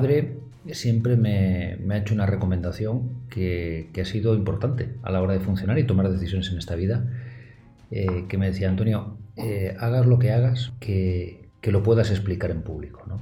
padre siempre me, ha hecho una recomendación que, ha sido importante a la hora de funcionar y tomar decisiones en esta vida, eh, que me decía, Antonio, eh, hagas lo que hagas, que, que, lo puedas explicar en público. ¿no?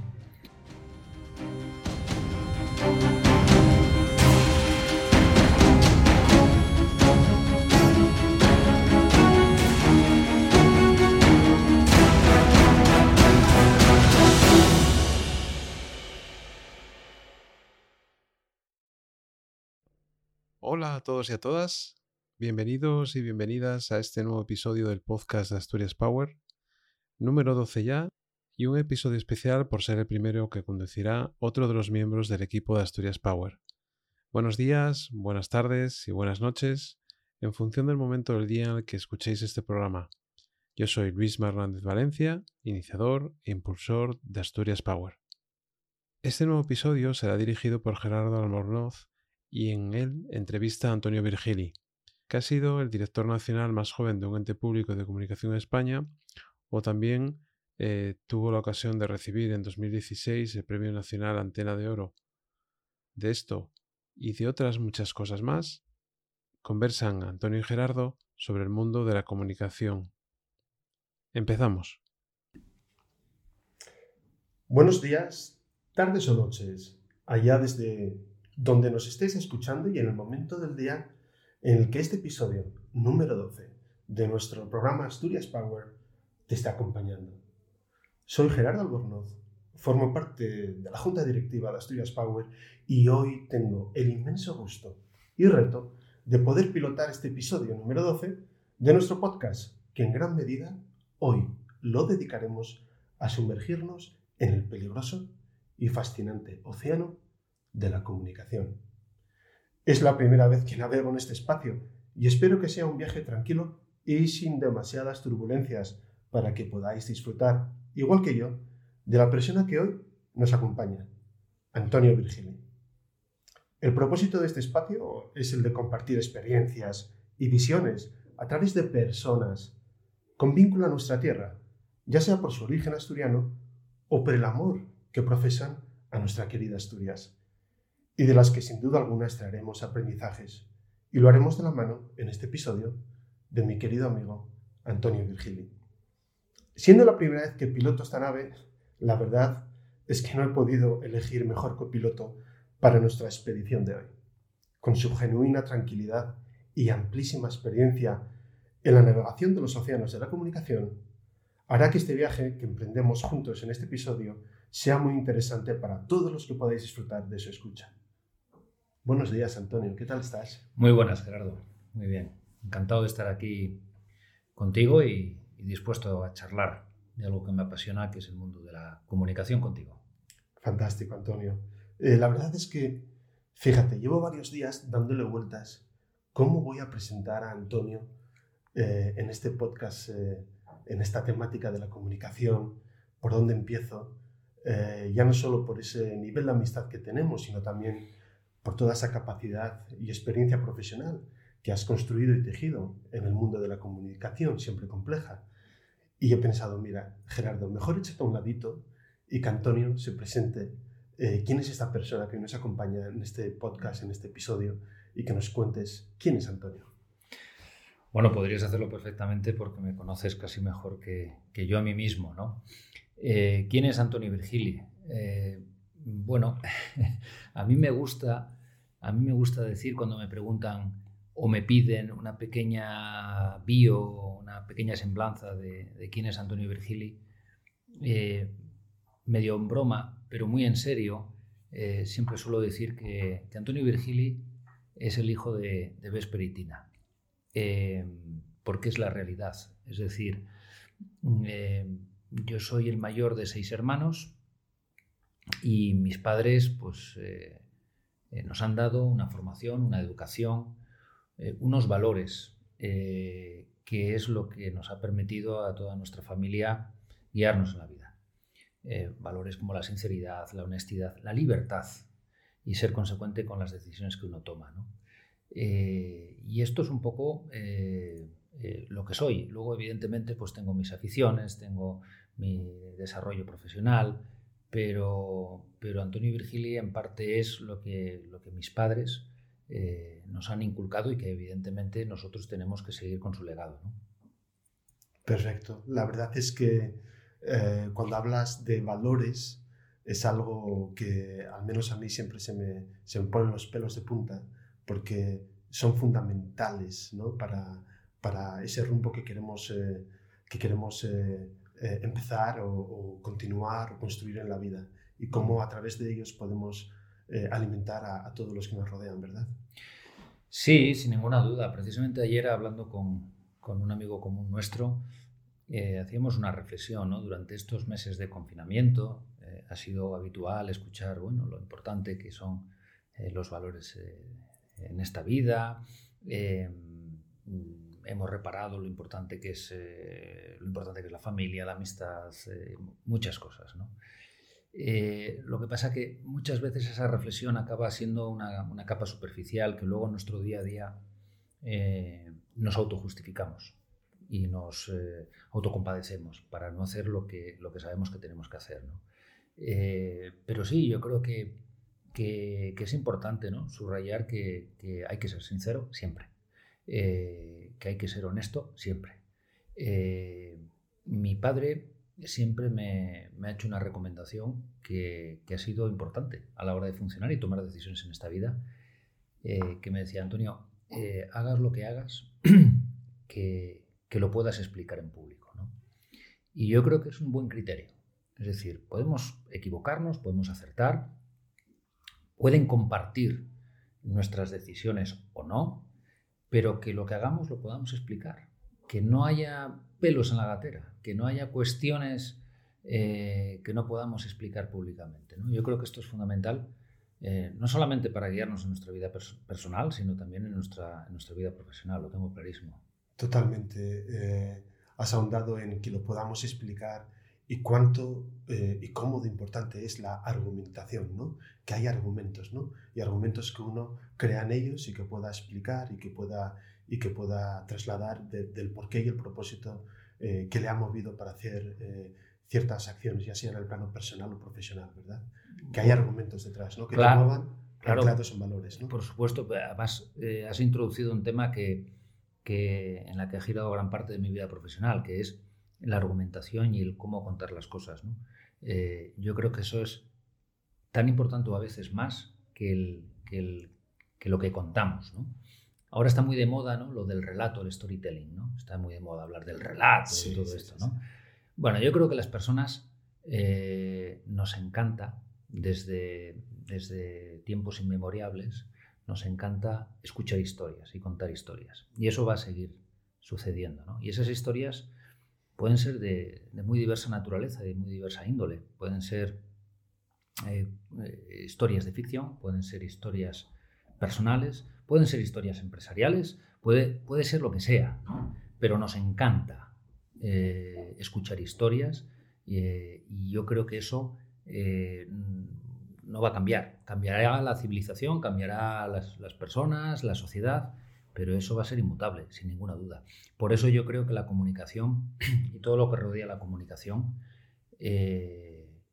Hola a todos y a todas. Bienvenidos y bienvenidas a este nuevo episodio del podcast de Asturias Power, número 12 ya, y un episodio especial por ser el primero que conducirá otro de los miembros del equipo de Asturias Power. Buenos días, buenas tardes y buenas noches, en función del momento del día en el que escuchéis este programa. Yo soy Luis Hernández Valencia, iniciador e impulsor de Asturias Power. Este nuevo episodio será dirigido por Gerardo Almornoz y en él entrevista a Antonio Virgili, que ha sido el director nacional más joven de un ente público de comunicación en España, o también eh, tuvo la ocasión de recibir en 2016 el Premio Nacional Antena de Oro. De esto y de otras muchas cosas más, conversan Antonio y Gerardo sobre el mundo de la comunicación. Empezamos. Buenos días, tardes o noches, allá desde donde nos estéis escuchando y en el momento del día en el que este episodio número 12 de nuestro programa Asturias Power te está acompañando. Soy Gerardo Albornoz, formo parte de la Junta Directiva de Asturias Power y hoy tengo el inmenso gusto y reto de poder pilotar este episodio número 12 de nuestro podcast, que en gran medida hoy lo dedicaremos a sumergirnos en el peligroso y fascinante océano de la comunicación. Es la primera vez que navego en este espacio y espero que sea un viaje tranquilo y sin demasiadas turbulencias para que podáis disfrutar, igual que yo, de la persona que hoy nos acompaña, Antonio Virgili. El propósito de este espacio es el de compartir experiencias y visiones a través de personas con vínculo a nuestra tierra, ya sea por su origen asturiano o por el amor que profesan a nuestra querida Asturias y de las que sin duda alguna extraeremos aprendizajes. Y lo haremos de la mano, en este episodio, de mi querido amigo Antonio Virgili. Siendo la primera vez que piloto esta nave, la verdad es que no he podido elegir mejor copiloto para nuestra expedición de hoy. Con su genuina tranquilidad y amplísima experiencia en la navegación de los océanos de la comunicación, hará que este viaje que emprendemos juntos en este episodio sea muy interesante para todos los que podáis disfrutar de su escucha. Buenos días, Antonio. ¿Qué tal estás? Muy buenas, Gerardo. Muy bien. Encantado de estar aquí contigo y, dispuesto a charlar de algo que me apasiona, que es el mundo de la comunicación contigo. Fantástico, Antonio. Eh, la verdad es que, fíjate, llevo varios días dándole vueltas cómo voy a presentar a Antonio eh, en este podcast, eh, en esta temática de la comunicación, por dónde empiezo, ya no solo por ese nivel de amistad que tenemos, sino también por toda esa capacidad y experiencia profesional que has construido y tejido en el mundo de la comunicación, siempre compleja. Y he pensado, mira, Gerardo, mejor échate a un ladito y que Antonio se presente eh, quién es esta persona que nos acompaña en este podcast, en este episodio, y que nos cuentes quién es Antonio. Bueno, podrías hacerlo perfectamente porque me conoces casi mejor que, yo a mí mismo, ¿no? Eh, ¿Quién es Antonio Virgili? Eh, bueno, a mí me gusta, a mí me gusta decir cuando me preguntan o me piden una pequeña bio, una pequeña semblanza de, quién es Antonio Virgili, eh, medio en broma, pero muy en serio, eh, siempre suelo decir que, Antonio Virgili es el hijo de, de Vesperitina, eh, porque es la realidad. Es decir, yo soy el mayor de seis hermanos, y mis padres pues, eh, eh, nos han dado una formación, una educación, eh, unos valores, que es lo que nos ha permitido a toda nuestra familia guiarnos en la vida. valores como la sinceridad, la honestidad, la libertad y ser consecuente con las decisiones que uno toma. y esto es un poco lo que soy. Luego, evidentemente, pues tengo mis aficiones, tengo mi desarrollo profesional, pero, pero Antonio y Virgilia en parte es lo que, lo que mis padres eh, nos han inculcado y que evidentemente nosotros tenemos que seguir con su legado. Perfecto. La verdad es que eh, cuando hablas de valores es algo que al menos a mí siempre se me, se me ponen los pelos de punta porque son fundamentales ¿no? para, para, ese rumbo que queremos, eh, que queremos empezar o, continuar o construir en la vida y cómo a través de ellos podemos eh, alimentar a, todos los que nos rodean, ¿verdad? Sí, sin ninguna duda. Precisamente ayer hablando con, con un amigo común nuestro, eh, hacíamos una reflexión, ¿no? Durante estos meses de confinamiento eh, ha sido habitual escuchar, bueno, lo importante que son los valores en esta vida. Hemos reparado lo importante que es lo importante que es la familia, la amistad, muchas cosas, ¿no? Eh, lo que pasa que muchas veces esa reflexión acaba siendo una, capa superficial que luego en nuestro día a día eh, nos autojustificamos y nos eh, autocompadecemos para no hacer lo que, lo que sabemos que tenemos que hacer. pero sí, yo creo que, que, es importante ¿no? subrayar que, que, hay que ser sincero siempre, que hay que ser honesto siempre. mi padre siempre me, ha hecho una recomendación que, ha sido importante a la hora de funcionar y tomar decisiones en esta vida, eh, que me decía, Antonio, eh, hagas lo que hagas, que, lo puedas explicar en público. Y yo creo que es un buen criterio. Es decir, podemos equivocarnos, podemos acertar, pueden compartir nuestras decisiones o no, pero que lo que hagamos lo podamos explicar. Que no haya pelos en la gatera, que no haya cuestiones eh, que no podamos explicar públicamente. Yo creo que esto es fundamental, eh, no solamente para guiarnos en nuestra vida personal, sino también en nuestra, nuestra vida profesional, lo tengo clarísimo. Totalmente. Eh, has ahondado en que lo podamos explicar y cuánto y cómo de importante es la argumentación, ¿no? que hay argumentos, ¿no? y argumentos que uno crea en ellos y que pueda explicar y que pueda y que pueda trasladar del porqué y el propósito eh, que le ha movido para hacer eh, ciertas acciones, ya sea en el plano personal o profesional, ¿verdad? Que hay argumentos detrás, ¿no? Que claro, te muevan claro, en valores, ¿no? Por supuesto, además eh, has introducido un tema que, que, en la que ha girado gran parte de mi vida profesional, que es la argumentación y el cómo contar las cosas, ¿no? yo creo que eso es tan importante o a veces más que, el, que, el, que lo que contamos, ¿no? Ahora está muy de moda ¿no? lo del relato, el storytelling, ¿no? Está muy de moda hablar del relato y todo esto, ¿no? Bueno, yo creo que las personas eh, nos encanta, desde, desde tiempos inmemoriales, nos encanta escuchar historias y contar historias. Y eso va a seguir sucediendo, ¿no? Y esas historias pueden ser de, muy diversa naturaleza, de muy diversa índole. Pueden ser eh, eh, historias de ficción, pueden ser historias personales, Pueden ser historias empresariales, puede, puede ser lo que sea, pero nos encanta eh, escuchar historias y yo creo que eso no va a cambiar. Cambiará la civilización, cambiará las, personas, la sociedad, pero eso va a ser inmutable, sin ninguna duda. Por eso yo creo que la comunicación y todo lo que rodea la comunicación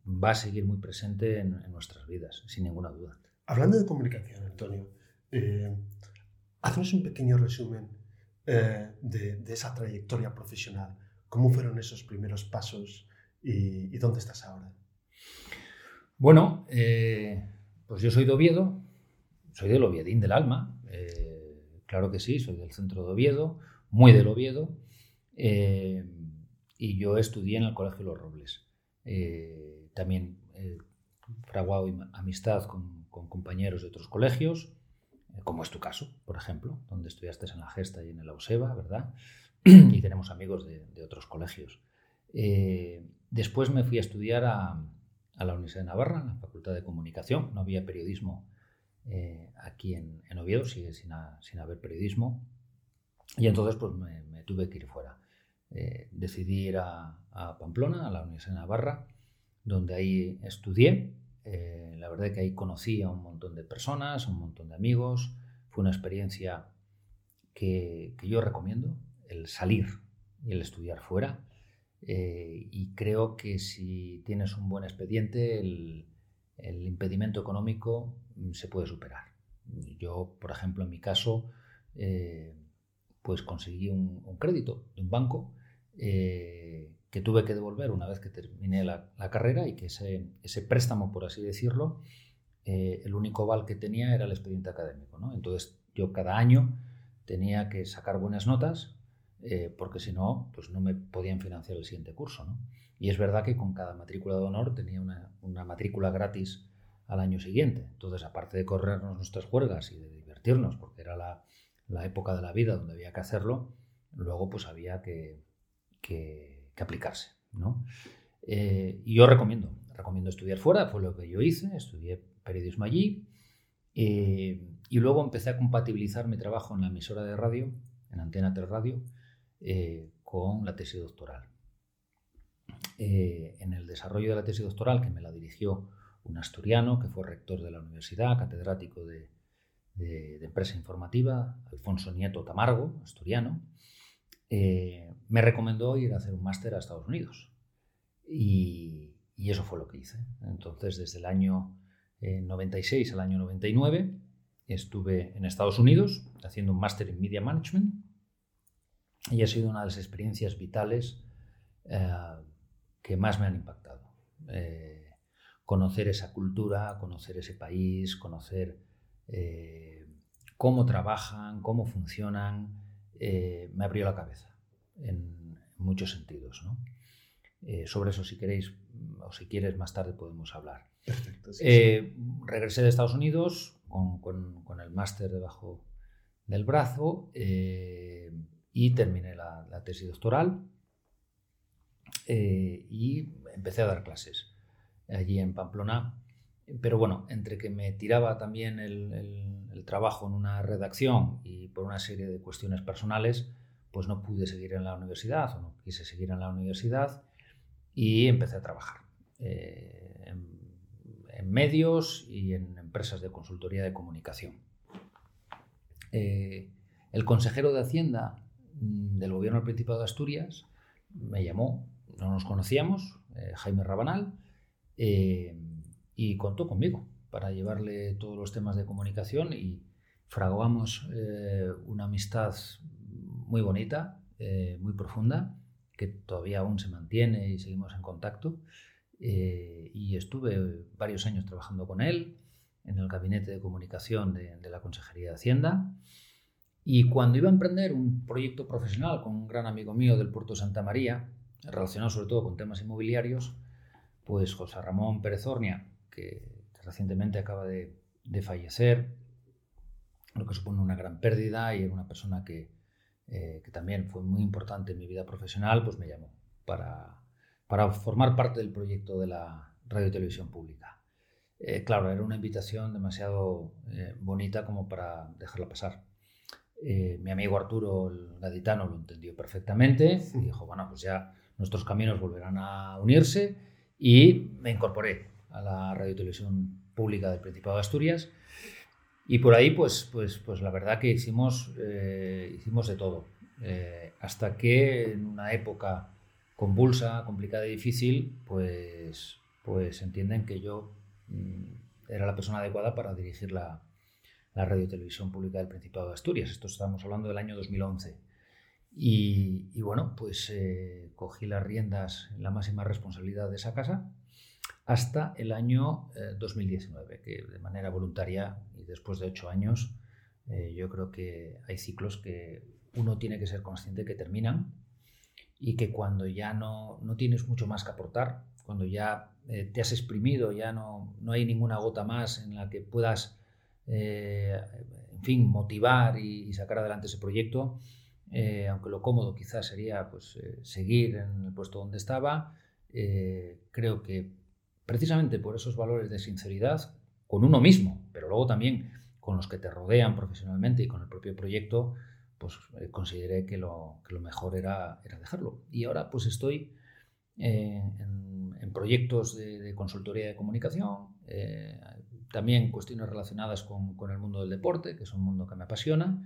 va a seguir muy presente en, en nuestras vidas, sin ninguna duda. Hablando de comunicación, Antonio, eh, haznos un pequeño resumen eh, de, esa trayectoria profesional. ¿Cómo fueron esos primeros pasos y, dónde estás ahora? Bueno, eh, pues yo soy de Oviedo, soy del Oviedín del alma, claro que sí, soy del centro de Oviedo, muy del Oviedo, y yo estudié en el Colegio Los Robles. también he fraguado amistad con compañeros de otros colegios, como es tu caso, por ejemplo, donde estudiaste en la Gesta y en el Auseba, ¿verdad? y tenemos amigos de, otros colegios. Eh, después me fui a estudiar a, la Universidad de Navarra, en la Facultad de Comunicación. No había periodismo eh, aquí en, Oviedo, sigue sin, haber periodismo. Y entonces pues me, tuve que ir fuera. Eh, decidí ir a, a, Pamplona, a la Universidad de Navarra, donde ahí estudié eh, la verdad que ahí conocí a un montón de personas, un montón de amigos. Fue una experiencia que, yo recomiendo, el salir y el estudiar fuera. y creo que si tienes un buen expediente, el, el impedimento económico se puede superar. Yo, por ejemplo, en mi caso, eh, pues conseguí un, crédito de un banco eh, que tuve que devolver una vez que terminé la, carrera y que ese, ese, préstamo, por así decirlo, eh, el único val que tenía era el expediente académico. ¿no? Entonces yo cada año tenía que sacar buenas notas porque si no, pues no me podían financiar el siguiente curso. ¿no? Y es verdad que con cada matrícula de honor tenía una, una matrícula gratis al año siguiente. Entonces, aparte de corrernos nuestras juergas y de divertirnos, porque era la, la época de la vida donde había que hacerlo, luego pues había que, que, aplicarse. ¿no? Eh, y yo recomiendo, recomiendo estudiar fuera, fue lo que yo hice, estudié periodismo allí eh, y luego empecé a compatibilizar mi trabajo en la emisora de radio, en Antena 3 Radio, eh, con la tesis doctoral. Eh, en el desarrollo de la tesis doctoral, que me la dirigió un asturiano, que fue rector de la universidad, catedrático de, empresa informativa, Alfonso Nieto Tamargo, asturiano, eh, me recomendó ir a hacer un máster a Estados Unidos. Y, eso fue lo que hice. Entonces, desde el año 96 eh, al año 99, estuve en Estados Unidos haciendo un máster en Media Management y ha sido una de las experiencias vitales que más me han impactado. Eh, conocer esa cultura, conocer ese país, conocer eh, cómo trabajan, cómo funcionan, eh, me abrió la cabeza en muchos sentidos. sobre eso, si queréis o si quieres, más tarde podemos hablar. Perfecto. regresé de Estados Unidos con, el máster debajo del brazo y terminé la tesis doctoral eh, y empecé a dar clases allí en Pamplona. Pero bueno, entre que me tiraba también el, trabajo en una redacción y por una serie de cuestiones personales, pues no pude seguir en la universidad o no quise seguir en la universidad y empecé a trabajar eh, en, medios y en empresas de consultoría de comunicación. Eh, el consejero de Hacienda mm, del gobierno del Principado de Asturias me llamó no nos conocíamos, eh, Jaime Rabanal, eh, y contó conmigo para llevarle todos los temas de comunicación y fraguamos eh, una amistad muy bonita, muy profunda, que todavía aún se mantiene y seguimos en contacto. y estuve varios años trabajando con él en el gabinete de comunicación de, de la Consejería de Hacienda. Y cuando iba a emprender un proyecto profesional con un gran amigo mío del Puerto Santa María, relacionado sobre todo con temas inmobiliarios, pues José Ramón Pérez Ornia, que recientemente acaba de, fallecer, lo que supone una gran pérdida y era una persona que, eh, que, también fue muy importante en mi vida profesional, pues me llamó para, para formar parte del proyecto de la radio y televisión pública. Eh, claro, era una invitación demasiado eh, bonita como para dejarla pasar. mi amigo Arturo, el gaditano, lo entendió perfectamente y dijo, bueno, pues ya nuestros caminos volverán a unirse y me incorporé a la radio y televisión pública del Principado de Asturias. Y por ahí, pues, pues, pues la verdad que hicimos, eh, hicimos de todo. Eh, hasta que en una época convulsa, complicada y difícil, pues, pues entienden que yo mm, era la persona adecuada para dirigir la, la radio y televisión pública del Principado de Asturias. Esto estamos hablando del año 2011. Y, bueno, pues eh, cogí las riendas en la máxima responsabilidad de esa casa hasta el año 2019, eh, que de manera voluntaria y después de ocho años, eh, yo creo que hay ciclos que uno tiene que ser consciente que terminan y que cuando ya no, no tienes mucho más que aportar, cuando ya te has exprimido, ya no, no, hay ninguna gota más en la que puedas, en fin, motivar y sacar adelante ese proyecto, eh, aunque lo cómodo quizás sería pues, eh, seguir en el puesto donde estaba, eh, creo que precisamente por esos valores de sinceridad con uno mismo, pero luego también con los que te rodean profesionalmente y con el propio proyecto, pues consideré que lo, que lo, mejor era, era, dejarlo. Y ahora pues estoy en, en, proyectos de, de, consultoría de comunicación, también cuestiones relacionadas con, con el mundo del deporte, que es un mundo que me apasiona,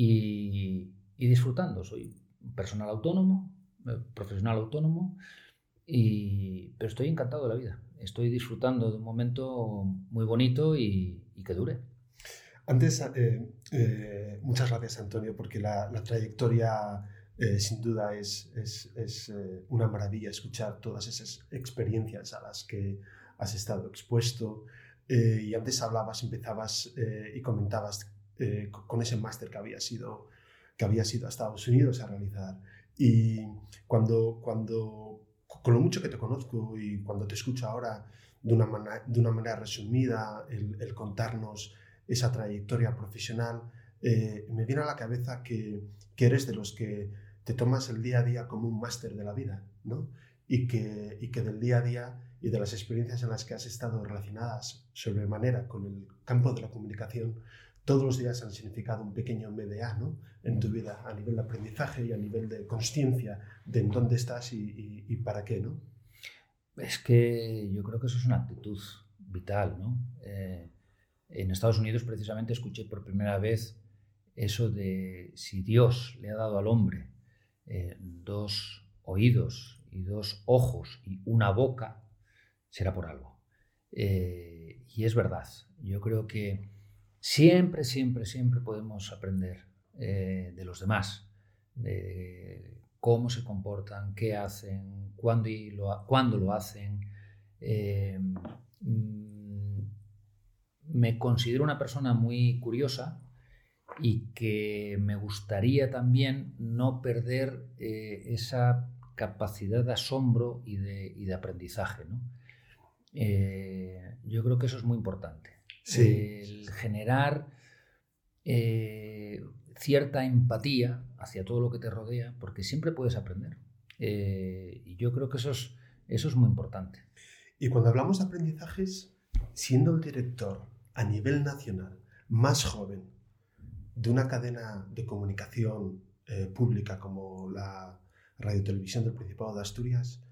y, y disfrutando. Soy personal autónomo, profesional autónomo, y, pero estoy encantado de la vida. Estoy disfrutando de un momento muy bonito y, que dure. Antes, muchas gracias Antonio, porque la, la trayectoria sin duda es, es, es una maravilla escuchar todas esas experiencias a las que has estado expuesto. y antes hablabas, empezabas y comentabas eh, con ese máster que había sido que había sido a Estados Unidos a realizar. Y cuando, cuando con lo mucho que te conozco y cuando te escucho ahora de una, manera, de una manera resumida, el, contarnos esa trayectoria profesional, eh, me viene a la cabeza que, que, eres de los que te tomas el día a día como un máster de la vida, ¿no? Y que, y que del día a día y de las experiencias en las que has estado relacionadas sobremanera con el campo de la comunicación, todos los días han significado un pequeño MDA ¿no? en tu vida a nivel de aprendizaje y a nivel de conciencia de en dónde estás y, para qué, ¿no? Es que yo creo que eso es una actitud vital, ¿no? Eh, en Estados Unidos precisamente escuché por primera vez eso de si Dios le ha dado al hombre eh, dos oídos y dos ojos y una boca, será por algo. Eh, y es verdad, yo creo que Siempre, siempre, siempre podemos aprender eh, de los demás, de cómo se comportan, qué hacen, cuándo, lo, cuándo lo hacen. Eh, mm, me considero una persona muy curiosa y que me gustaría también no perder eh, esa capacidad de asombro y de, aprendizaje. yo creo que eso es muy importante el generar eh, cierta empatía hacia todo lo que te rodea, porque siempre puedes aprender. Eh, y yo creo que eso es, eso es muy importante. Y cuando hablamos de aprendizajes, siendo el director a nivel nacional más joven de una cadena de comunicación eh, pública como la Radio Televisión del Principado de Asturias,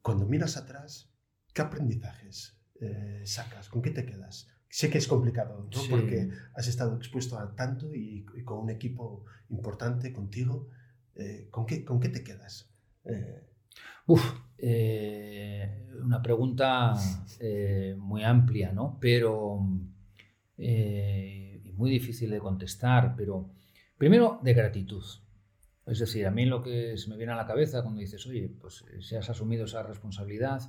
cuando miras atrás, ¿qué aprendizajes eh, sacas? ¿Con qué te quedas? Sé que es complicado, ¿no? Porque has estado expuesto a tanto y, con un equipo importante contigo. Eh, ¿con, qué, ¿Con qué te quedas? Eh... Uf, una pregunta muy amplia, ¿no? Pero muy difícil de contestar, pero primero de gratitud. Es decir, a mí lo que se me viene a la cabeza cuando dices, oye, pues si has asumido esa responsabilidad,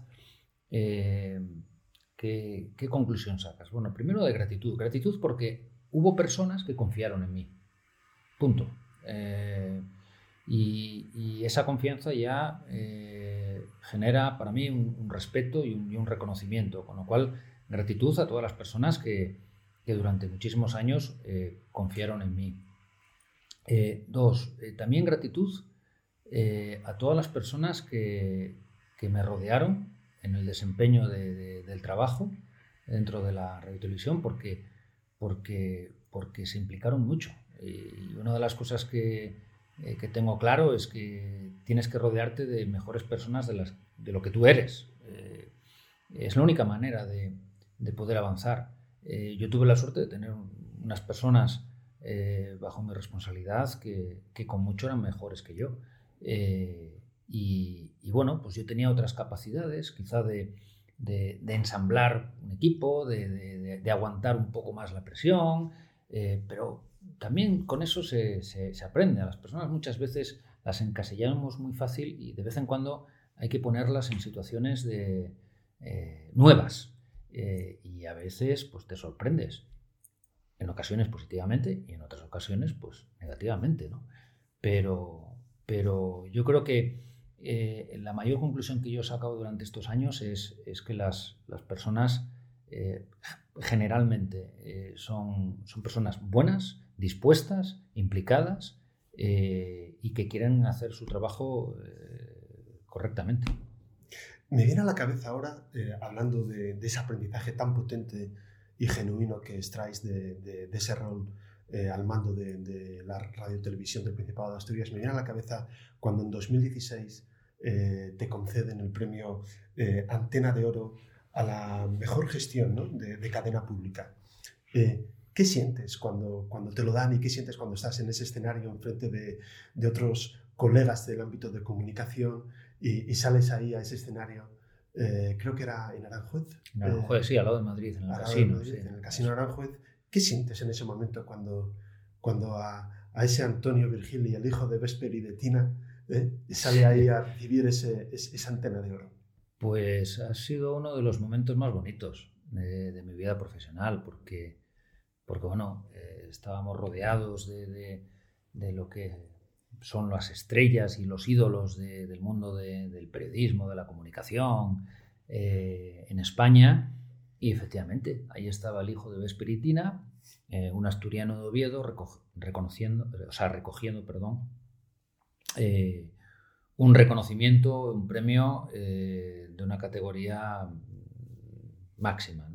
¿Qué, conclusión sacas? Bueno, primero de gratitud. Gratitud porque hubo personas que confiaron en mí. Punto. Eh, y, esa confianza ya eh, genera para mí un, respeto y un, reconocimiento. Con lo cual, gratitud a todas las personas que, durante muchísimos años eh, confiaron en mí. dos, también gratitud a todas las personas que, que me rodearon en el desempeño del trabajo dentro de la radio televisión porque, porque, porque se implicaron mucho. Y una de las cosas que, eh, que, tengo claro es que tienes que rodearte de mejores personas de, las, de lo que tú eres. Eh, es la única manera de, de poder avanzar. Eh, yo tuve la suerte de tener unas personas bajo mi responsabilidad que, que, con mucho eran mejores que yo. Y, bueno, pues yo tenía otras capacidades, quizá de, ensamblar un equipo, de, aguantar un poco más la presión, eh, pero también con eso se, aprende. A las personas muchas veces las encasillamos muy fácil y de vez en cuando hay que ponerlas en situaciones de, eh, nuevas. Eh, y a veces pues te sorprendes. En ocasiones positivamente y en otras ocasiones pues negativamente, ¿no? Pero, pero yo creo que eh, la mayor conclusión que yo he sacado durante estos años es, que las, personas eh, generalmente eh, son, son, personas buenas, dispuestas, implicadas y que quieren hacer su trabajo correctamente. Me viene a la cabeza ahora, hablando de, ese aprendizaje tan potente y genuino que extraes de, ese rol al mando de, la radio televisión del Principado de Asturias, me viene a la cabeza cuando en 2016 eh, te conceden el premio eh, Antena de Oro a la mejor gestión de, cadena pública. Eh, ¿Qué sientes cuando, cuando te lo dan y qué sientes cuando estás en ese escenario enfrente de, de otros colegas del ámbito de comunicación y, sales ahí a ese escenario. Creo que era en Aranjuez. En Aranjuez, sí, al lado de Madrid, en el casino. En el casino Aranjuez. ¿Qué sientes en ese momento cuando, cuando a, ese Antonio Virgili, el hijo de Vesper y de Tina, eh, sale ahí a recibir ese, esa antena de oro? Pues ha sido uno de los momentos más bonitos de, mi vida profesional, porque, porque bueno, eh, estábamos rodeados de, de, lo que son las estrellas y los ídolos del mundo del periodismo, de la comunicación eh, en España. Y efectivamente, ahí estaba el hijo de Vesperitina, eh, un asturiano de Oviedo, reconociendo, o sea, recogiendo perdón, un reconocimiento, un premio de una categoría máxima.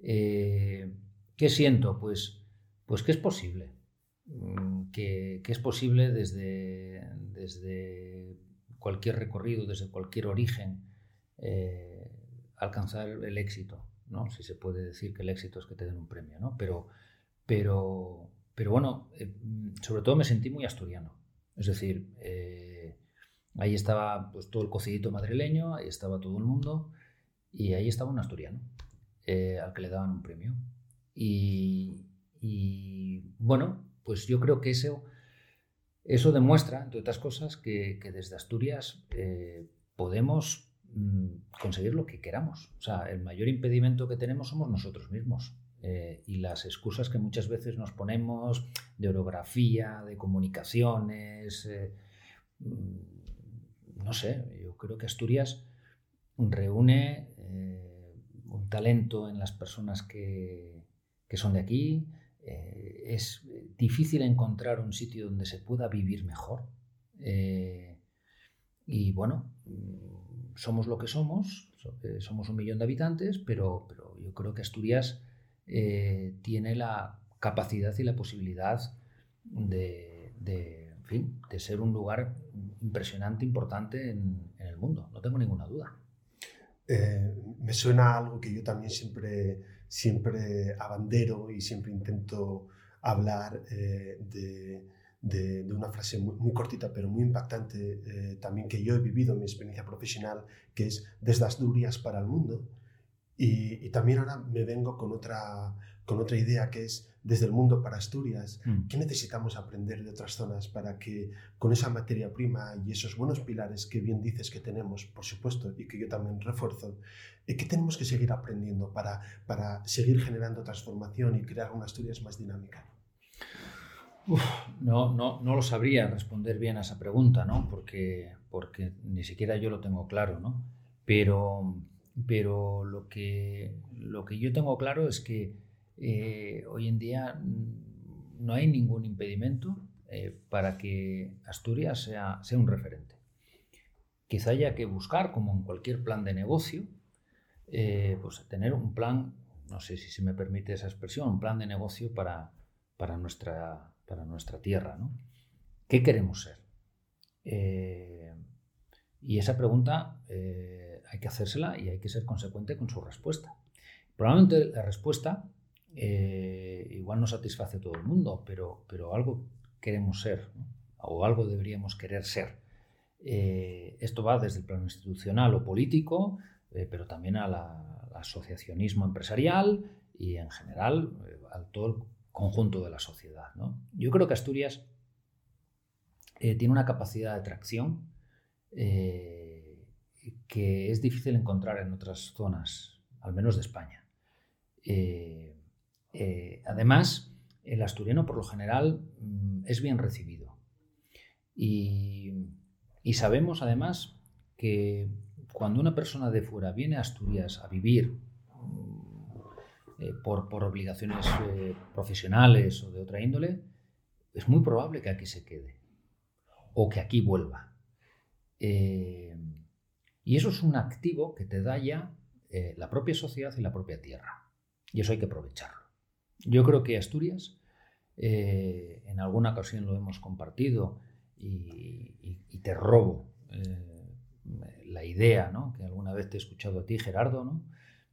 Eh, ¿Qué siento? Pues, pues que es posible. Mm, que, es posible desde, desde, cualquier recorrido, desde cualquier origen, eh, alcanzar el éxito. ¿no? Si se puede decir que el éxito es que te den un premio, ¿no? Pero, pero, pero bueno, eh, sobre todo me sentí muy asturiano. Es decir, ahí estaba pues, todo el cocidito madrileño, ahí estaba todo el mundo. Y ahí estaba un asturiano eh, al que le daban un premio. Y, bueno, pues yo creo que eso, eso demuestra, entre otras cosas, que, desde Asturias eh, podemos mm, conseguir lo que queramos. O sea, el mayor impedimento que tenemos somos nosotros mismos. Eh, y las excusas que muchas veces nos ponemos de orografía, de comunicaciones, mm, no sé, yo creo que Asturias reúne eh, un talento en las personas que, son de aquí. Eh, es difícil encontrar un sitio donde se pueda vivir mejor. Eh, y bueno, mm, somos lo que somos, somos un millón de habitantes, pero, pero yo creo que Asturias tiene la capacidad y la posibilidad de, de, ser un lugar impresionante, importante en el mundo, no tengo ninguna duda. Eh, me suena algo que yo también siempre, siempre abandero y siempre intento hablar eh, de, una frase muy, cortita pero muy impactante eh, también que yo he vivido en mi experiencia profesional, que es desde Asturias para el mundo. Y, y también ahora me vengo con otra, con otra idea que es desde el mundo para Asturias, mm. ¿qué necesitamos aprender de otras zonas para que con esa materia prima y esos buenos pilares que bien dices que tenemos, por supuesto, y que yo también refuerzo, eh, ¿qué tenemos que seguir aprendiendo para, para seguir generando transformación y crear una Asturias más dinámica? no, no, no lo sabría responder bien a esa pregunta, ¿no? Porque, porque ni siquiera yo lo tengo claro, ¿no? Pero, pero lo, que, lo que yo tengo claro es que eh, hoy en día no hay ningún impedimento eh, para que Asturias sea, sea, un referente. Quizá haya que buscar, como en cualquier plan de negocio, eh, pues tener un plan, no sé si se me permite esa expresión, un plan de negocio para, para, nuestra, para nuestra tierra. ¿no? ¿Qué queremos ser? y esa pregunta hay que hacérsela y hay que ser consecuente con su respuesta. Probablemente la respuesta eh, igual no satisface a todo el mundo, pero, pero algo queremos ser, o algo deberíamos querer ser. Eh, esto va desde el plano institucional o político, eh, pero también al asociacionismo empresarial y en general a todo el conjunto de la sociedad. Yo creo que Asturias tiene una capacidad de atracción que es difícil encontrar en otras zonas, al menos de España. Eh, además, el asturiano por lo general mm, es bien recibido. Y, sabemos además que cuando una persona de fuera viene a Asturias a vivir mm, eh, por, obligaciones eh, profesionales o de otra índole, es muy probable que aquí se quede o que aquí vuelva. Y eso es un activo que te da ya la propia sociedad y la propia tierra. Y eso hay que aprovecharlo. Yo creo que Asturias, eh, en alguna ocasión lo hemos compartido y, te robo eh, la idea, ¿no? que alguna vez te he escuchado a ti, Gerardo, ¿no?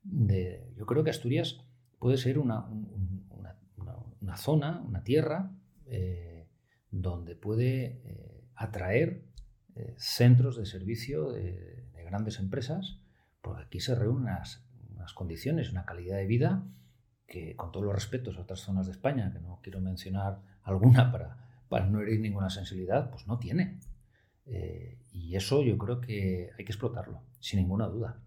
de, yo creo que Asturias puede ser una, una, zona, una tierra, eh, donde puede atraer eh, centros de servicio grandes empresas, porque aquí se reúnen unas, condiciones, una calidad de vida que, con todos los respetos a otras zonas de España, que no quiero mencionar alguna para, para no herir ninguna sensibilidad, pues no tiene. Eh, y eso yo creo que hay que explotarlo, sin ninguna duda.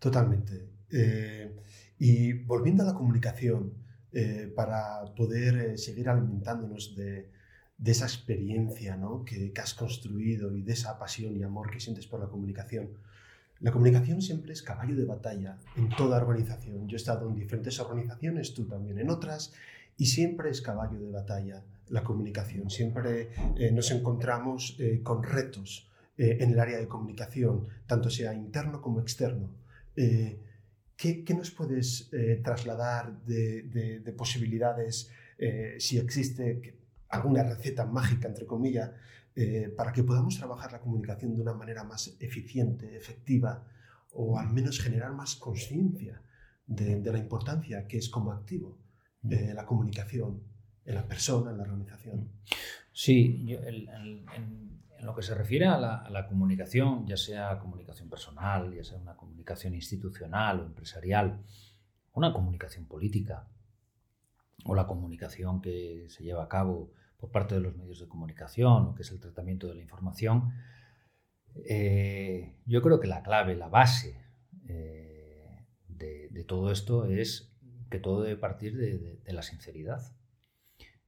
Totalmente. Eh, y volviendo a la comunicación, eh, para poder seguir alimentándonos de, de esa experiencia ¿no? que, has construido y de esa pasión y amor que sientes por la comunicación. La comunicación siempre es caballo de batalla en toda organización. Yo he estado en diferentes organizaciones, tú también en otras, y siempre es caballo de batalla la comunicación. Siempre eh, nos encontramos eh, con retos eh, en el área de comunicación, tanto sea interno como externo. ¿qué, ¿qué, nos puedes trasladar de, posibilidades, si existe alguna receta mágica, entre comillas, para que podamos trabajar la comunicación de una manera más eficiente, efectiva, o al menos generar más conciencia de, de la importancia que es como activo de la comunicación en la persona, en la organización. Sí, en, lo que se refiere a la, comunicación, ya sea comunicación personal, ya sea una comunicación institucional o empresarial, una comunicación política o la comunicación que se lleva a cabo por parte de los medios de comunicación o que es el tratamiento de la información, eh, yo creo que la clave, la base eh, de todo esto es que todo debe partir de, la sinceridad,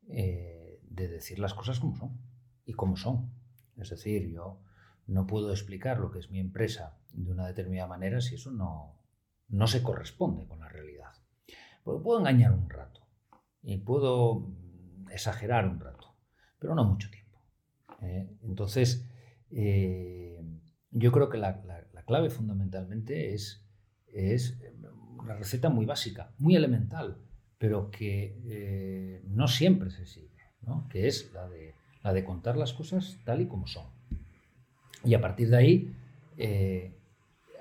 eh, de decir las cosas como son y como son. Es decir, yo no puedo explicar lo que es mi empresa de una determinada manera si eso no, no se corresponde con la realidad. Porque puedo engañar un rato y puedo exagerar un rato, pero no mucho tiempo. ¿eh? entonces, eh, yo creo que la, clave fundamentalmente es, es una receta muy básica, muy elemental, pero que eh, no siempre se sigue, que es la de, de contar las cosas tal y como son. Y a partir de ahí, eh,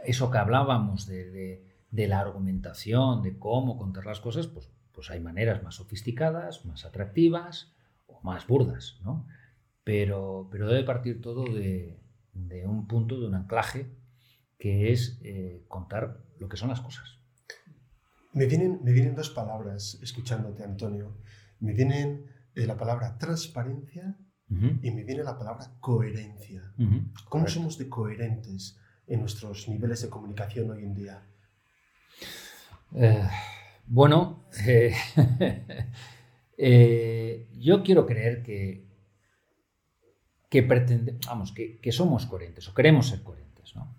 eso que hablábamos de, la argumentación, de cómo contar las cosas, pues, pues hay maneras más sofisticadas, más atractivas o más burdas, ¿no? Pero, pero debe partir todo de, un punto, de un anclaje, que es eh, contar lo que son las cosas. Me vienen, me vienen dos palabras escuchándote, Antonio. Me vienen eh, la palabra transparencia y me viene la palabra coherencia. ¿Cómo somos de coherentes en nuestros niveles de comunicación hoy en día? Eh, bueno, eh, yo quiero creer que, que, vamos, que, somos coherentes o queremos ser coherentes. ¿no?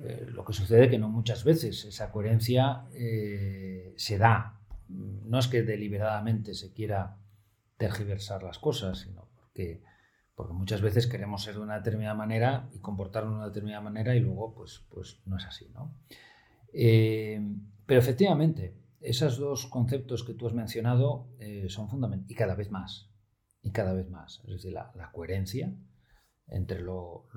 Eh, lo que sucede es que no muchas veces esa coherencia eh, se da. No es que deliberadamente se quiera tergiversar las cosas, sino porque, porque muchas veces queremos ser de una determinada manera y comportarnos de una determinada manera y luego pues, pues no es así. ¿no? Eh, pero efectivamente, esos dos conceptos que tú has mencionado son fundamentales y cada vez más. Y cada vez más. Es decir, la, coherencia entre lo,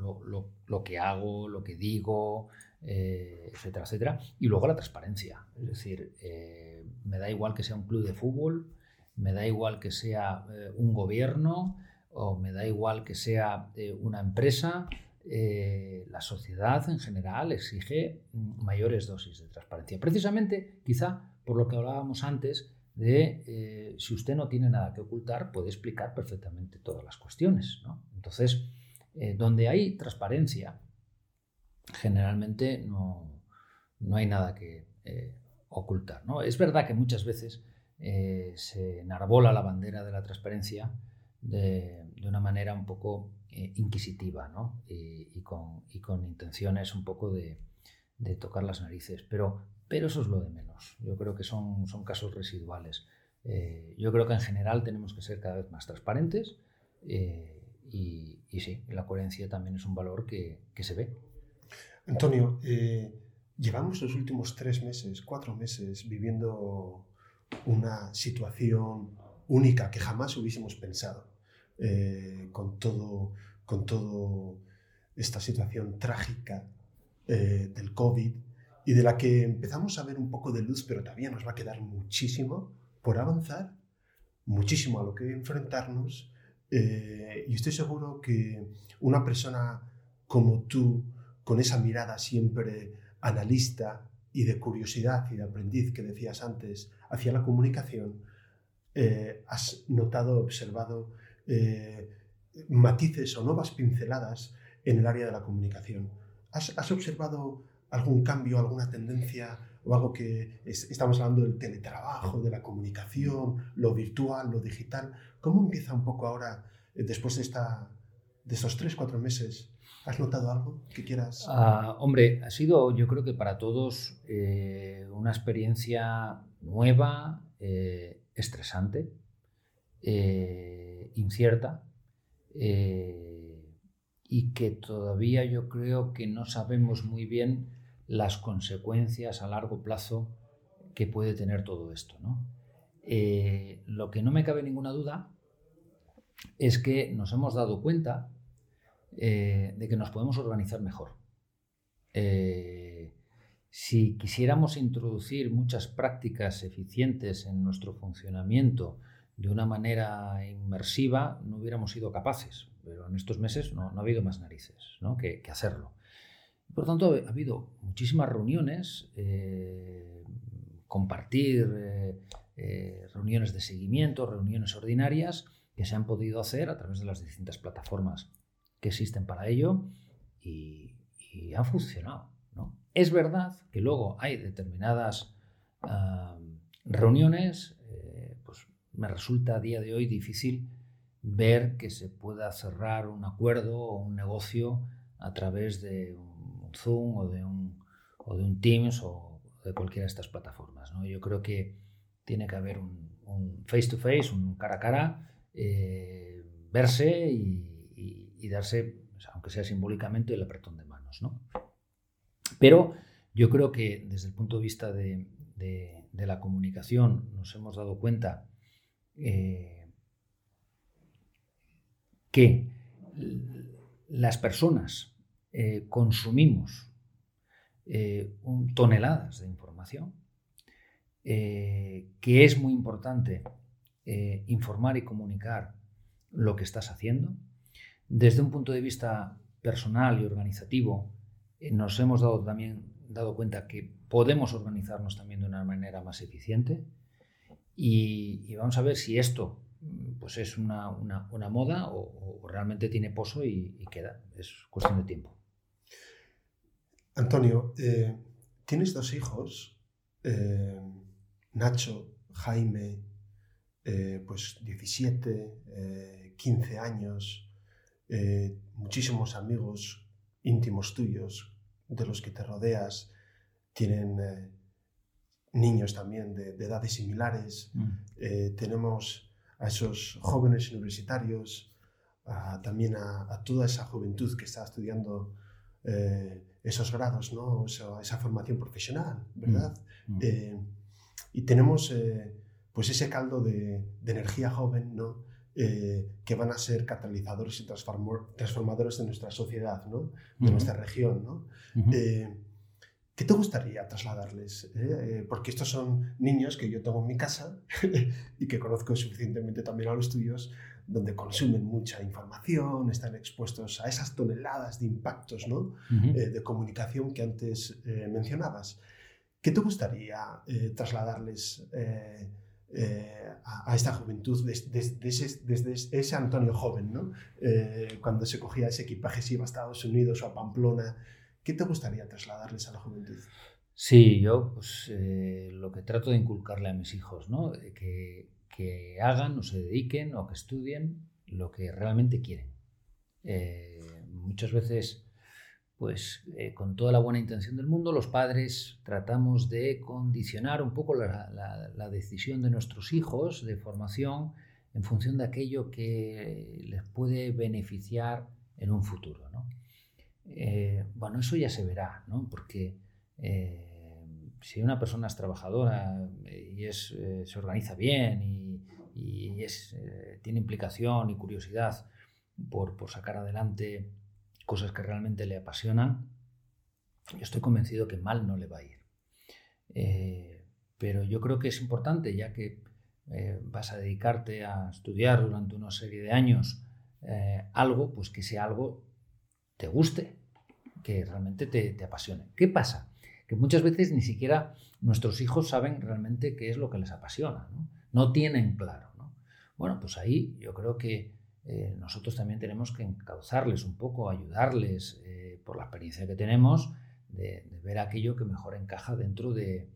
que hago, lo que digo, eh, etcétera, etcétera. Y luego la transparencia. Es decir, eh, me da igual que sea un club de fútbol, me da igual que sea eh, un gobierno o me da igual que sea una empresa. la sociedad en general exige mayores dosis de transparencia. Precisamente, quizá por lo que hablábamos antes, de si usted no tiene nada que ocultar, puede explicar perfectamente todas las cuestiones. Entonces, eh, donde hay transparencia, generalmente no, hay nada que eh, ocultar. ¿no? Es verdad que muchas veces eh, se enarbola la bandera de la transparencia de, una manera un poco inquisitiva y, con, intenciones un poco de, tocar las narices, pero, pero, eso es lo de menos. Yo creo que son, son casos residuales. yo creo que en general tenemos que ser cada vez más transparentes y, sí, la coherencia también es un valor que, se ve. Antonio, eh, llevamos los últimos tres meses, cuatro meses viviendo una situación única que jamás hubiésemos pensado, eh, con todo, con todo esta situación trágica eh, del COVID y de la que empezamos a ver un poco de luz, pero todavía nos va a quedar muchísimo por avanzar, muchísimo a lo que enfrentarnos y estoy seguro que una persona como tú, con esa mirada siempre analista y de curiosidad y de aprendiz que decías antes hacia la comunicación, has notado, observado matices o nuevas pinceladas en el área de la comunicación. ¿Has, observado algún cambio, alguna tendencia o algo que estamos hablando del teletrabajo, de la comunicación, lo virtual, lo digital? ¿Cómo empieza un poco ahora, eh, después de, esta, de estos tres, cuatro meses? ¿Has notado algo que quieras? Ah, hombre, ha sido yo creo que para todos eh, una experiencia nueva, eh, estresante, incierta y que todavía yo creo que no sabemos muy bien las consecuencias a largo plazo que puede tener todo esto. Eh, lo que no me cabe ninguna duda es que nos hemos dado cuenta eh, de que nos podemos organizar mejor. Eh, si quisiéramos introducir muchas prácticas eficientes en nuestro funcionamiento de una manera inmersiva, no hubiéramos sido capaces pero en estos meses no, ha habido más narices que, hacerlo. Por lo tanto, ha habido muchísimas reuniones, eh, compartir eh, eh, reuniones de seguimiento, reuniones ordinarias que se han podido hacer a través de las distintas plataformas que existen para ello y, han funcionado. Es verdad que luego hay determinadas ah, reuniones, pues me resulta a día de hoy difícil ver que se pueda cerrar un acuerdo o un negocio a través de un Zoom o de un, o de un Teams o de cualquiera de estas plataformas. ¿no? Yo creo que tiene que haber un, face to face, un cara a cara, eh, verse y, darse, aunque sea simbólicamente, el apretón de manos. ¿no? Pero yo creo que desde el punto de vista de, la comunicación nos hemos dado cuenta eh, que las personas eh, consumimos eh, toneladas de información, eh, que es muy importante informar y comunicar lo que estás haciendo. Desde un punto de vista personal y organizativo, nos hemos dado también dado cuenta que podemos organizarnos también de una manera más eficiente y vamos a ver si esto pues es una, moda o, realmente tiene pozo y, queda. Es cuestión de tiempo. Antonio, eh, tienes dos hijos, eh, Nacho, Jaime, eh, pues 17, 15 años, muchísimos amigos íntimos tuyos de los que te rodeas, tienen niños también de, edades similares, mm. tenemos a esos jóvenes universitarios, también a, toda esa juventud que está estudiando eh, esos grados, ¿no? esa formación profesional, ¿verdad? Mm, mm. Eh, y tenemos eh, pues ese caldo de, energía joven, ¿no? que van a ser catalizadores y transformadores de nuestra sociedad, ¿no? de nuestra región. ¿no? ¿Qué te gustaría trasladarles? Eh, eh, porque estos son niños que yo tengo en mi casa y que conozco suficientemente también a los tuyos, donde consumen mucha información, están expuestos a esas toneladas de impactos ¿no? Eh, de comunicación que antes mencionabas. ¿Qué te gustaría trasladarles a, esta juventud desde, ese, desde, ese, Antonio joven, ¿no? cuando se cogía ese equipaje, si iba a Estados Unidos o a Pamplona? ¿Qué te gustaría trasladarles a la juventud? Sí, yo pues, eh, lo que trato de inculcarle a mis hijos, ¿no? que, que, hagan o se dediquen o que estudien lo que realmente quieren. Eh, muchas veces, pues eh, con toda la buena intención del mundo, los padres tratamos de condicionar un poco la, decisión de nuestros hijos de formación en función de aquello que les puede beneficiar en un futuro. ¿no? Eh, bueno, eso ya se verá, ¿no? Porque eh, si una persona es trabajadora y es, se organiza bien y, tiene implicación y curiosidad por, sacar adelante cosas que realmente le apasionan, yo estoy convencido que mal no le va a ir. pero yo creo que es importante, ya que eh, vas a dedicarte a estudiar durante una serie de años eh, algo, pues que sea algo te guste, que realmente te, apasione. ¿Qué pasa? Que muchas veces ni siquiera nuestros hijos saben realmente qué es lo que les apasiona, tienen claro. Bueno, pues ahí yo creo que eh, nosotros también tenemos que encauzarles un poco, ayudarles por la experiencia que tenemos de, ver aquello que mejor encaja dentro de,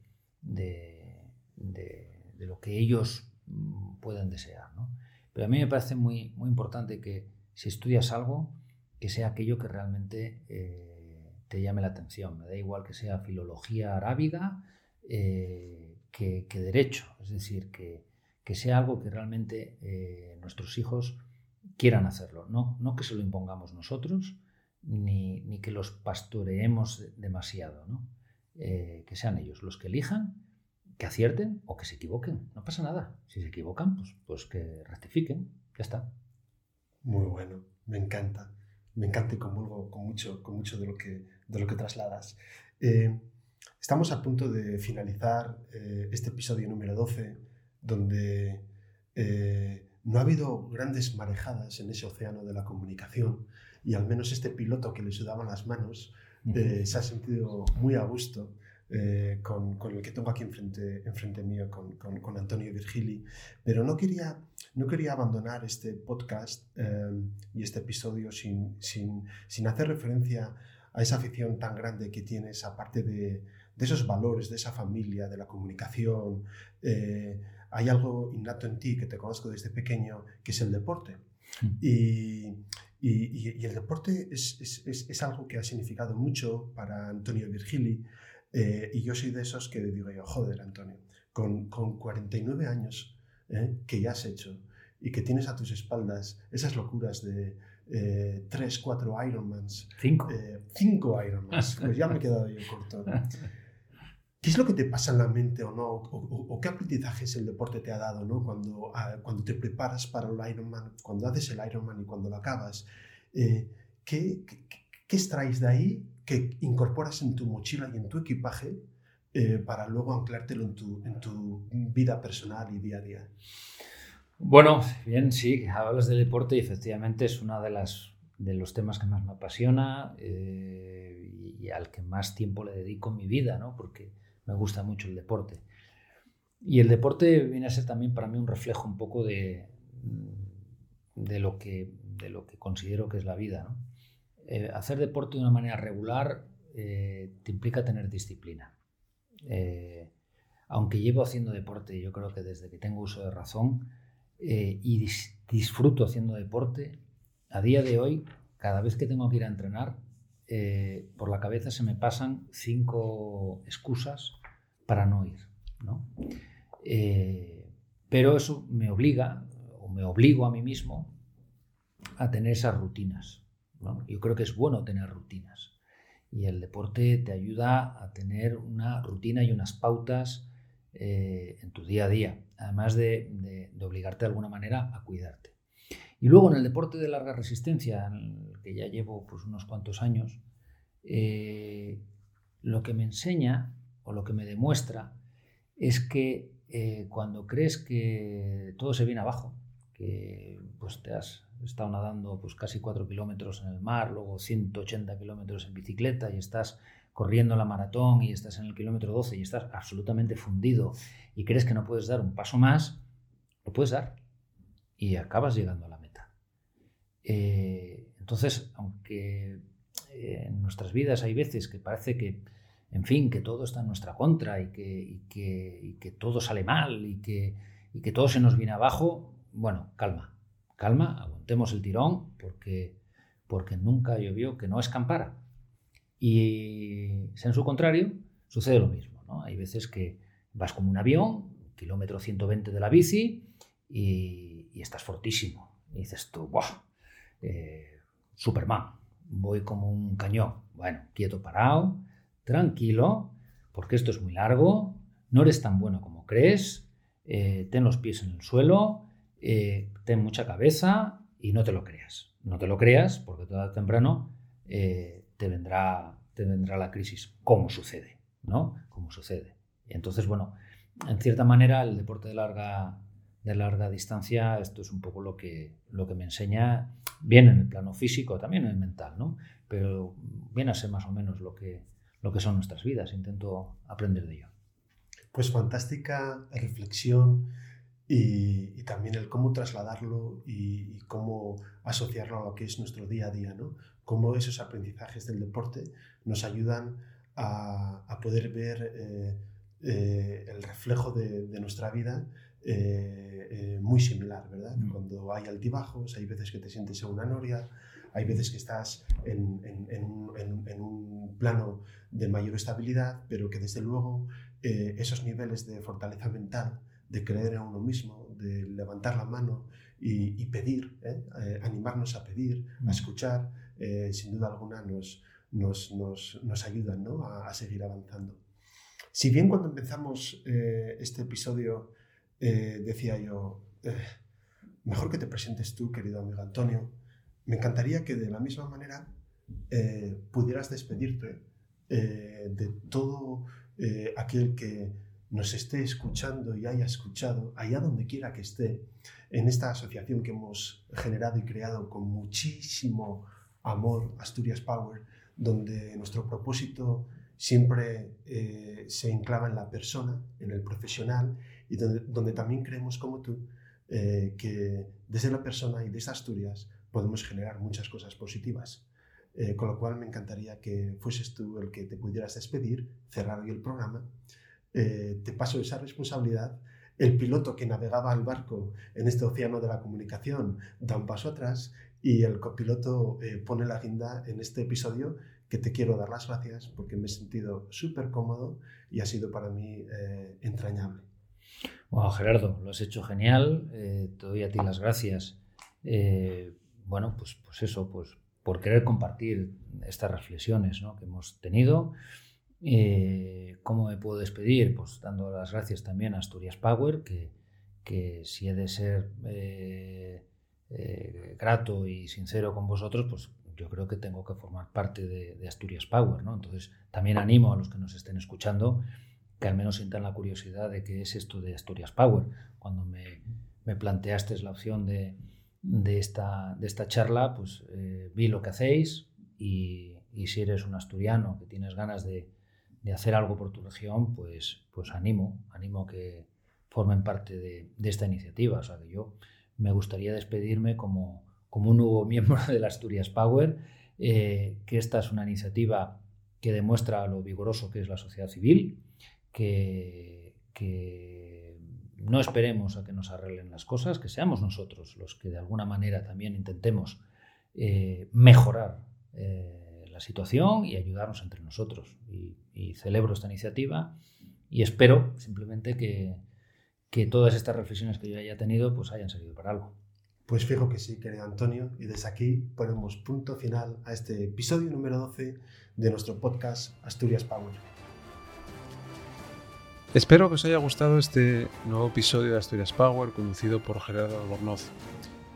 de lo que ellos mm, pueden desear. ¿no? Pero a mí me parece muy, muy importante que si estudias algo, que sea aquello que realmente eh, te llame la atención. Me da igual que sea filología arábiga eh, que, derecho. Es decir, que, sea algo que realmente eh, nuestros hijos quieran hacerlo. No, no que se lo impongamos nosotros, ni, ni que los pastoreemos demasiado. ¿no? que sean ellos los que elijan que acierten o que se equivoquen. No pasa nada. Si se equivocan, pues, pues que rectifiquen. Ya está. Muy bueno. Me encanta. Me encanta y comulgo con mucho, con mucho de, lo que, de lo que trasladas. Eh, estamos a punto de finalizar eh, este episodio número 12, donde eh, no ha habido grandes marejadas en ese océano de la comunicación y al menos este piloto que le sudaban las manos se ha sentido muy a gusto eh, con, con, el que tengo aquí enfrente, enfrente mío, con, con, con, Antonio Virgili, pero no quería, no quería abandonar este podcast eh, y este episodio sin, sin, sin, hacer referencia a esa afición tan grande que tienes, aparte de, de esos valores, de esa familia, de la comunicación. Eh, hay algo innato en ti que te conozco desde pequeño, que es el deporte. Mm. Y, y, y, el deporte es, es, es, algo que ha significado mucho para Antonio Virgili. Eh, y yo soy de esos que digo yo, joder, Antonio, con, con 49 años eh, que ya has hecho y que tienes a tus espaldas esas locuras de eh, 3, 4 Ironmans. 5. 5 eh, Ironmans, pues ya me he quedado yo corto. ¿Qué es lo que te pasa en la mente o no? ¿O, qué aprendizajes el deporte te ha dado ¿no? cuando, ah, cuando te preparas para el Ironman, cuando haces el Ironman y cuando lo acabas? ¿qué, qué, qué extraes de ahí que incorporas en tu mochila y en tu equipaje eh, para luego anclártelo en tu, en tu vida personal y día a día? Bueno, bien, sí, hablas del deporte y efectivamente es uno de, las, de los temas que más me apasiona eh, y, al que más tiempo le dedico en mi vida, ¿no? porque me gusta mucho el deporte. Y el deporte viene a ser también para mí un reflejo un poco de, de, lo, que, de lo que considero que es la vida. Eh, hacer deporte de una manera regular eh, te implica tener disciplina. Eh, aunque llevo haciendo deporte, yo creo que desde que tengo uso de razón y disfruto haciendo deporte, a día de hoy, cada vez que tengo que ir a entrenar, por la cabeza se me pasan cinco excusas para no ir. pero eso me obliga, o me obligo a mí mismo, a tener esas rutinas. Yo creo que es bueno tener rutinas. Y el deporte te ayuda a tener una rutina y unas pautas eh, en tu día a día, además de, obligarte de alguna manera a cuidarte. Y luego en el deporte de larga resistencia, que ya llevo pues, unos cuantos años, eh, lo que me enseña o lo que me demuestra es que eh, cuando crees que todo se viene abajo, que pues, te has estado nadando pues casi 4 kilómetros en el mar, luego 180 kilómetros en bicicleta y estás corriendo la maratón y estás en el kilómetro 12 y estás absolutamente fundido y crees que no puedes dar un paso más, lo puedes dar y acabas llegando a la meta. Eh, entonces, aunque eh, en nuestras vidas hay veces que parece que, en fin, que todo está en nuestra contra y que, que, todo sale mal y que, y que todo se nos viene abajo, bueno, calma, calma, aguantemos el tirón porque, porque nunca llovió que no escampara. Y en su contrario, sucede lo mismo. ¿no? Hay veces que vas como un avión, kilómetro 120 de la bici, y, estás fortísimo. Y dices tú, ¡buah! Eh, Superman, voy como un cañón. Bueno, quieto, parado, tranquilo, porque esto es muy largo, no eres tan bueno como crees, eh, ten los pies en el suelo, eh, ten mucha cabeza y no te lo creas. No te lo creas porque todo temprano eh, te, vendrá, te vendrá la crisis, como sucede, ¿no? Como sucede. Entonces, bueno, en cierta manera el deporte de larga de larga distancia, esto es un poco lo que, lo que me enseña, bien en el plano físico, también en el mental, ¿no? Pero viene a ser más o menos lo que, lo que son nuestras vidas, intento aprender de ello. Pues fantástica reflexión y, también el cómo trasladarlo y, cómo asociarlo a lo que es nuestro día a día, ¿no? Cómo esos aprendizajes del deporte nos ayudan a, poder ver eh, eh, el reflejo de, nuestra vida eh, muy similar, ¿verdad? Mm. Cuando hay altibajos, hay veces que te sientes en una noria, hay veces que estás en, en, un plano de mayor estabilidad, pero que desde luego esos niveles de fortaleza mental, de creer en uno mismo, de levantar la mano y, pedir, animarnos a pedir, a mm. escuchar, sin duda alguna nos, nos, nos, nos ayudan ¿no? a, seguir avanzando. Si bien cuando empezamos eh, este episodio eh, decía yo, eh, mejor que te presentes tú, querido amigo Antonio, me encantaría que de la misma manera pudieras despedirte de todo aquel que nos esté escuchando y haya escuchado, allá donde quiera que esté, en esta asociación que hemos generado y creado con muchísimo amor, Asturias Power, donde nuestro propósito siempre eh, se enclava en la persona, en el profesional, y donde, también creemos como tú eh, que desde la persona y desde Asturias podemos generar muchas cosas positivas. Eh, con lo cual me encantaría que fueses tú el que te pudieras despedir, cerrar hoy el programa. te paso esa responsabilidad. El piloto que navegaba el barco en este océano de la comunicación da un paso atrás y el copiloto eh, pone la guinda en este episodio que te quiero dar las gracias porque me he sentido súper cómodo y ha sido para mí eh, entrañable. Bueno, Gerardo, lo has hecho genial. Eh, te doy a ti las gracias. Bueno, pues, pues eso, pues por querer compartir estas reflexiones que hemos tenido. ¿Cómo me puedo despedir? Pues dando las gracias también a Asturias Power, que, que si he de ser eh, grato y sincero con vosotros, pues yo creo que tengo que formar parte de, Asturias Power, ¿no? Entonces también animo a los que nos estén escuchando que al menos sientan la curiosidad de qué es esto de Asturias Power. Cuando me, me planteaste la opción de, de, esta, de esta charla, pues eh, vi lo que hacéis y, si eres un asturiano que tienes ganas de, hacer algo por tu región, pues, pues animo, animo que formen parte de, de esta iniciativa. O sea, que yo me gustaría despedirme como, como un nuevo miembro del Asturias Power, eh, que esta es una iniciativa que demuestra lo vigoroso que es la sociedad civil, que, que no esperemos a que nos arreglen las cosas, que seamos nosotros los que de alguna manera también intentemos eh, mejorar eh, la situación y ayudarnos entre nosotros. y celebro esta iniciativa y espero simplemente que, que todas estas reflexiones que yo haya tenido pues hayan servido para algo. Pues fijo que sí, querido Antonio, y desde aquí ponemos punto final a este episodio número 12 de nuestro podcast Asturias Power. Espero que os haya gustado este nuevo episodio de Asturias Power conducido por Gerardo Albornoz.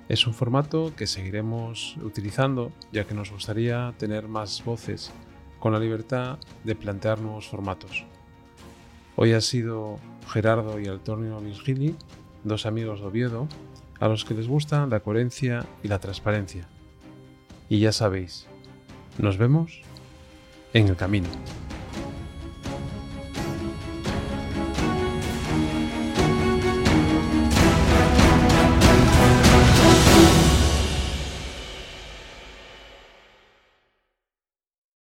Es un formato que seguiremos utilizando ya que nos gustaría tener más voces con la libertad de plantear nuevos formatos. Hoy ha sido Gerardo y Antonio Virgili, dos amigos de Oviedo, a los que les gusta la coherencia y la transparencia. Y ya sabéis, nos vemos en el camino.